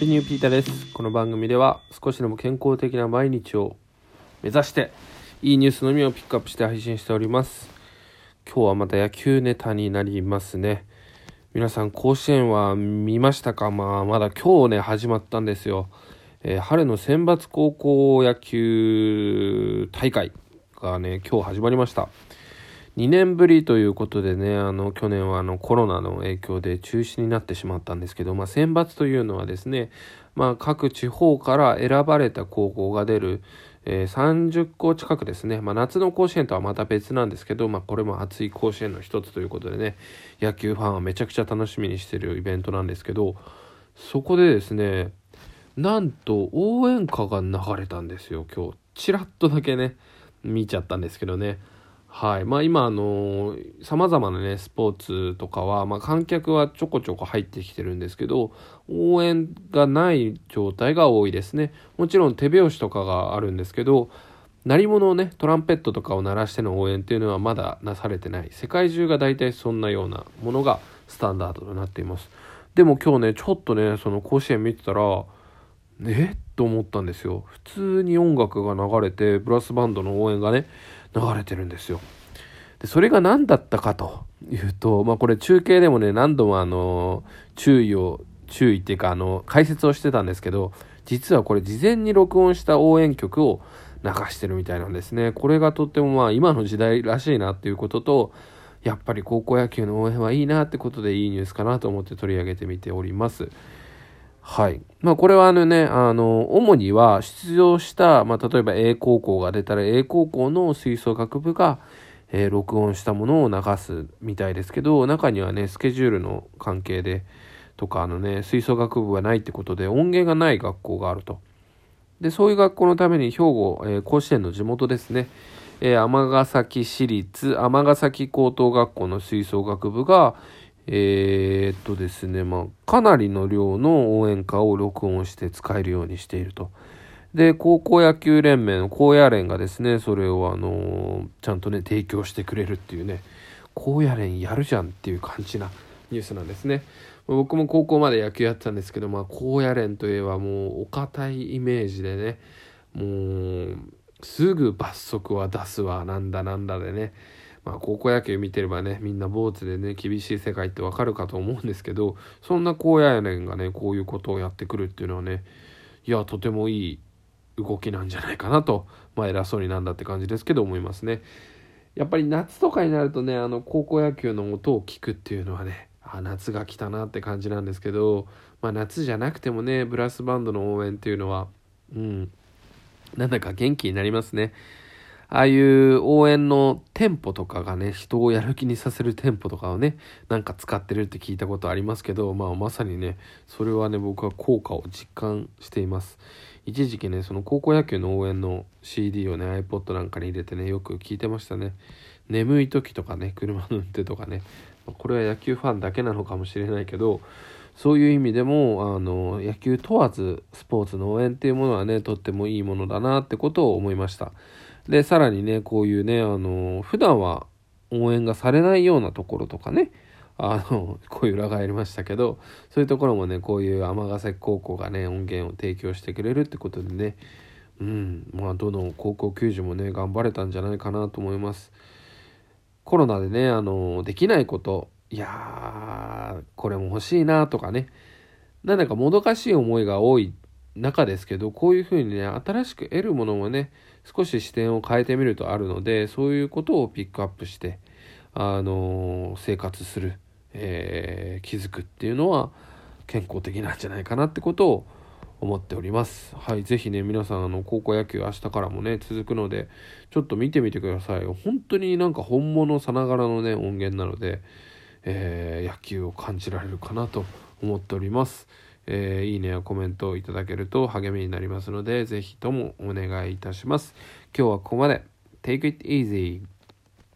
ピニューピータです。この番組では少しでも健康的な毎日を目指していいニュースのみをピックアップして配信しております。今日はまた野球ネタになりますね。皆さん甲子園は見ましたか？まあまだ今日ね始まったんですよ、えー、春の選抜高校野球大会がね今日始まりました。2年ぶりということでね、あの、去年はあのコロナの影響で中止になってしまったんですけど、まあ、選抜というのはですね、まあ、各地方から選ばれた高校が出る、えー、30校近くですね、まあ、夏の甲子園とはまた別なんですけど、まあ、これも熱い甲子園の一つということでね、野球ファンはめちゃくちゃ楽しみにしてるイベントなんですけど、そこでですね、なんと応援歌が流れたんですよ、今日。ちらっとだけね、見ちゃったんですけどね。はい。まあ、今、あのさまざまな、ね、スポーツとかは、まあ、観客はちょこちょこ入ってきてるんですけど応援がない状態が多いですね。もちろん手拍子とかがあるんですけど鳴り物をねトランペットとかを鳴らしての応援っていうのはまだなされてない。世界中が大体そんなようなものがスタンダードとなっています。でも今日ねちょっとねその甲子園見てたらえ？っと思ったんですよ普通に音楽が流れてブラスバンドの応援がね流れてるんですよ。でそれが何だったかというと、まあ、これ中継でもね何度もあの注意を注意っていうかあの解説をしてたんですけど実はこれ事前に録音した応援曲を流してるみたいなんですね。これがとってもまあ今の時代らしいなっていうこととやっぱり高校野球の応援はいいなってことでいいニュースかなと思って取り上げてみております。はい。まあこれはあのね、あの、主には出場した、まあ例えば A 高校が出たら A 高校の吹奏楽部が、えー、録音したものを流すみたいですけど、中にはね、スケジュールの関係で、とかあのね、吹奏楽部がないってことで音源がない学校があると。で、そういう学校のために兵庫、えー、甲子園の地元ですね、えー、尼崎市立尼崎高等学校の吹奏楽部が、えー、っとですね、まあ、かなりの量の応援歌を録音して使えるようにしていると。で、高校野球連盟の高野連がですね、それをあのー、ちゃんとね、提供してくれるっていうね、高野連やるじゃんっていう感じなニュースなんですね。僕も高校まで野球やってたんですけど、まあ、高野連といえばもうお堅いイメージでね、もう、すぐ罰則は出すわ、なんだなんだでね、まあ、高校野球見てればねみんな坊主でね厳しい世界ってわかるかと思うんですけどそんな高野連がねこういうことをやってくるっていうのはねいやとてもいい動きなんじゃないかなとまあ偉そうになんだって感じですけど思いますね。やっぱり夏とかになるとねあの高校野球の音を聞くっていうのはねあ夏が来たなって感じなんですけど、まあ、夏じゃなくてもねブラスバンドの応援っていうのはうんなんだか元気になりますね。ああいう応援のテンポとかがね、人をやる気にさせるテンポとかをね、なんか使ってるって聞いたことありますけど、まあまさにね、それはね、僕は効果を実感しています。一時期ね、その高校野球の応援の CD をね、iPod なんかに入れてね、よく聞いてましたね。眠い時とかね、車の運転とかね、これは野球ファンだけなのかもしれないけど、そういう意味でも、あの、野球問わずスポーツの応援っていうものはね、とってもいいものだなってことを思いました。で、さらにね、こういうね、あの、普段は応援がされないようなところとかね、あの、こういう裏がありましたけど、そういうところもね、こういう尼崎高校がね、音源を提供してくれるってことでね、うん、まあ、どの高校球児もね、頑張れたんじゃないかなと思います。コロナでね、あの、できないこと、いやー、これも欲しいなとかね、なんだかもどかしい思いが多い中ですけど、こういうふうにね、新しく得るものもね、少し視点を変えてみるとあるので、そういうことをピックアップして、あの生活する、えー、気づくっていうのは健康的なんじゃないかなってことを思っております。はい、ぜひね、皆さん、あの、高校野球明日からもね、続くので、ちょっと見てみてください。本当になんか本物さながらのね、音源なので、えー、野球を感じられるかなと思っております。えー、いいねやコメントをいただけると励みになりますので、ぜひともお願いいたします。今日はここまで。Take it easy.